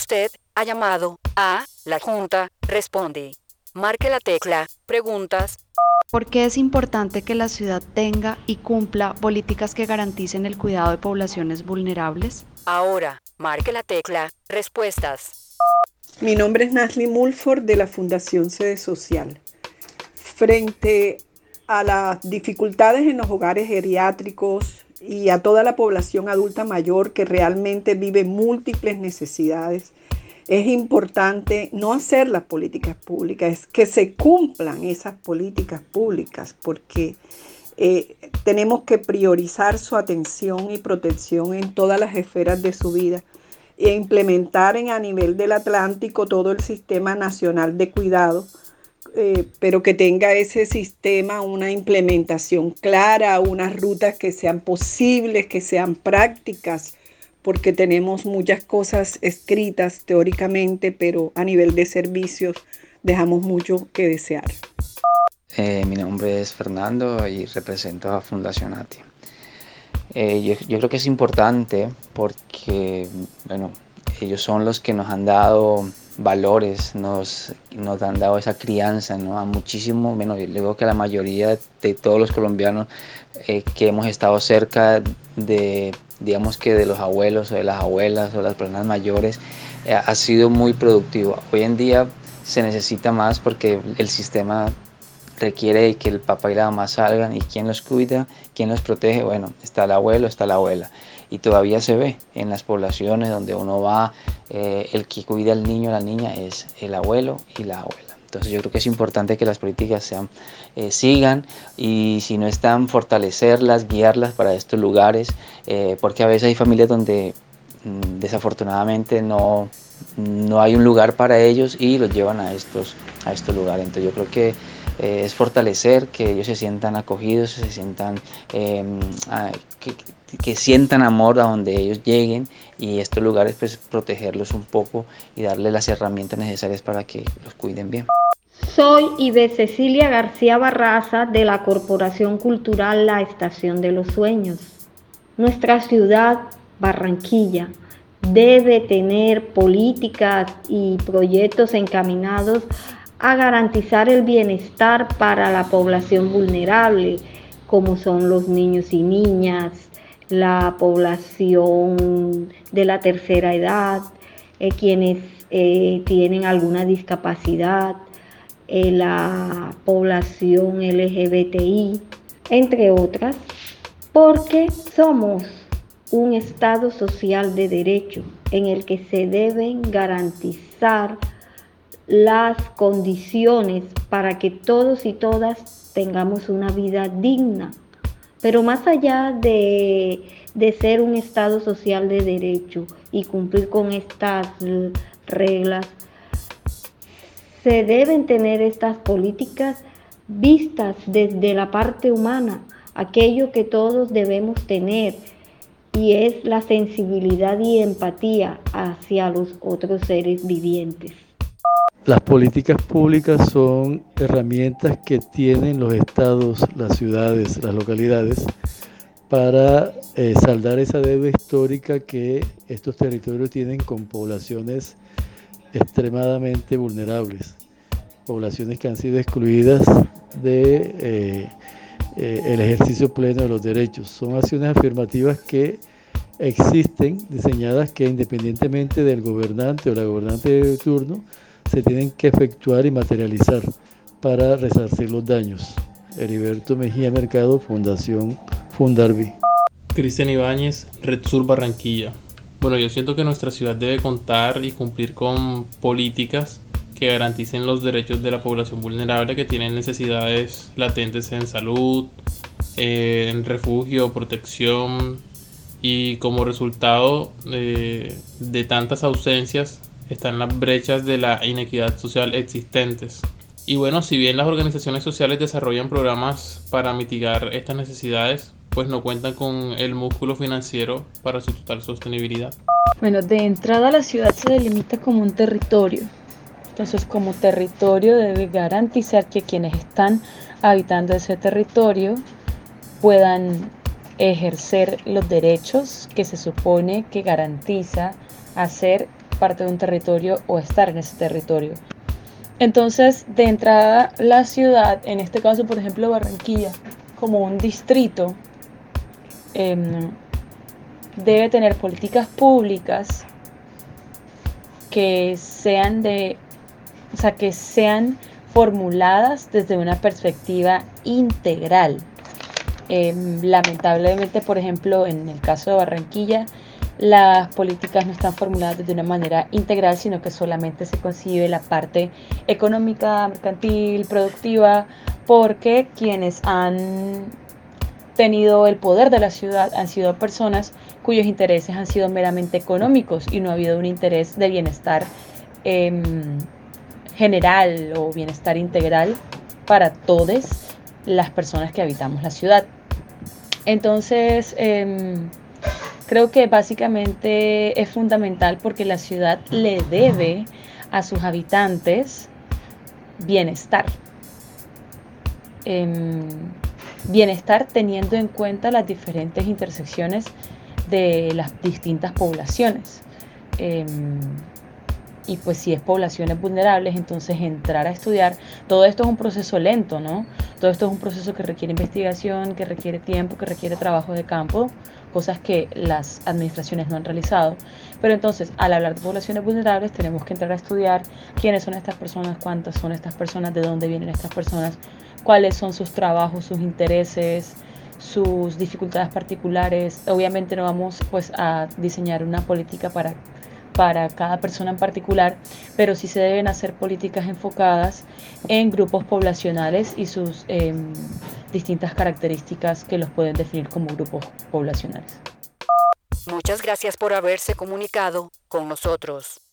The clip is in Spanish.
Usted ha llamado a la Junta. Responde. Marque la tecla. Preguntas. ¿Por qué es importante que la ciudad tenga y cumpla políticas que garanticen el cuidado de poblaciones vulnerables? Ahora, marque la tecla. Respuestas. Mi nombre es Nasli Mulford de la Fundación Sede Social. Frente a las dificultades en los hogares geriátricos y a toda la población adulta mayor que realmente vive múltiples necesidades, es importante no hacer las políticas públicas, es que se cumplan esas políticas públicas, porque eh, tenemos que priorizar su atención y protección en todas las esferas de su vida e implementar en, a nivel del Atlántico todo el sistema nacional de cuidado, eh, pero que tenga ese sistema una implementación clara, unas rutas que sean posibles, que sean prácticas, porque tenemos muchas cosas escritas teóricamente, pero a nivel de servicios dejamos mucho que desear. Eh, mi nombre es Fernando y represento a Fundación ATI. Eh, yo, yo, creo que es importante porque, bueno, ellos son los que nos han dado valores, nos, nos han dado esa crianza, ¿no? A muchísimo, bueno, yo digo que la mayoría de todos los colombianos eh, que hemos estado cerca de digamos que de los abuelos o de las abuelas o las personas mayores, eh, ha sido muy productivo. Hoy en día se necesita más porque el sistema requiere que el papá y la mamá salgan y quién los cuida, quién los protege, bueno, está el abuelo, está la abuela. Y todavía se ve en las poblaciones donde uno va, eh, el que cuida al niño o la niña es el abuelo y la abuela. Entonces yo creo que es importante que las políticas sean, eh, sigan y si no están, fortalecerlas, guiarlas para estos lugares, eh, porque a veces hay familias donde mm, desafortunadamente no, no hay un lugar para ellos y los llevan a estos, a estos lugares. Entonces yo creo que es fortalecer, que ellos se sientan acogidos, se sientan, que, sientan amor a donde ellos lleguen y estos lugares pues protegerlos un poco y darles las herramientas necesarias para que los cuiden bien. Soy Ibe Cecilia García Barraza de la Corporación Cultural La Estación de los Sueños. Nuestra ciudad, Barranquilla, debe tener políticas y proyectos encaminados a garantizar el bienestar para la población vulnerable, como son los niños y niñas, la población de la tercera edad, eh, quienes eh, tienen alguna discapacidad, eh, la población LGBTI, entre otras, porque somos un Estado social de derecho en el que se deben garantizar las condiciones para que todos y todas tengamos una vida digna. Pero más allá de, de ser un Estado social de derecho y cumplir con estas reglas, se deben tener estas políticas vistas desde la parte humana, aquello que todos debemos tener, y es la sensibilidad y empatía hacia los otros seres vivientes. Las políticas públicas son herramientas que tienen los estados, las ciudades, las localidades para eh, saldar esa deuda histórica que estos territorios tienen con poblaciones extremadamente vulnerables, poblaciones que han sido excluidas de eh, eh, ejercicio pleno de los derechos. Son acciones afirmativas que existen, diseñadas que independientemente del gobernante o la gobernante de turno, se tienen que efectuar y materializar para resarcir los daños. Heriberto Mejía Mercado, Fundación Fundarvi. Cristian Ibáñez, Red Sur Barranquilla. Bueno, yo siento que nuestra ciudad debe contar y cumplir con políticas que garanticen los derechos de la población vulnerable que tienen necesidades latentes en salud, en refugio, protección y como resultado de, de tantas ausencias están las brechas de la inequidad social existentes. Y bueno, si bien las organizaciones sociales desarrollan programas para mitigar estas necesidades, pues no cuentan con el músculo financiero para su total sostenibilidad. Bueno, de entrada la ciudad se delimita como un territorio. Entonces, como territorio debe garantizar que quienes están habitando ese territorio puedan ejercer los derechos que se supone que garantiza hacer parte de un territorio o estar en ese territorio. Entonces, de entrada, la ciudad, en este caso, por ejemplo, Barranquilla, como un distrito, em, debe tener políticas públicas que sean de, o sea, que sean formuladas desde una perspectiva integral. Em, lamentablemente, por ejemplo, en el caso de Barranquilla, las políticas no están formuladas de una manera integral, sino que solamente se concibe la parte económica, mercantil, productiva, porque quienes han tenido el poder de la ciudad han sido personas cuyos intereses han sido meramente económicos y no ha habido un interés de bienestar em, general o bienestar integral para todas las personas que habitamos la ciudad. Entonces, em, Creo que básicamente es fundamental porque la ciudad le debe a sus habitantes bienestar. Em, bienestar teniendo en cuenta las diferentes intersecciones de las distintas poblaciones. Em, y pues si es poblaciones vulnerables, entonces entrar a estudiar, todo esto es un proceso lento, ¿no? Todo esto es un proceso que requiere investigación, que requiere tiempo, que requiere trabajo de campo, cosas que las administraciones no han realizado. Pero entonces, al hablar de poblaciones vulnerables, tenemos que entrar a estudiar quiénes son estas personas, cuántas son estas personas, de dónde vienen estas personas, cuáles son sus trabajos, sus intereses, sus dificultades particulares. Obviamente no vamos pues a diseñar una política para para cada persona en particular, pero sí se deben hacer políticas enfocadas en grupos poblacionales y sus em, distintas características que los pueden definir como grupos poblacionales. Muchas gracias por haberse comunicado con nosotros.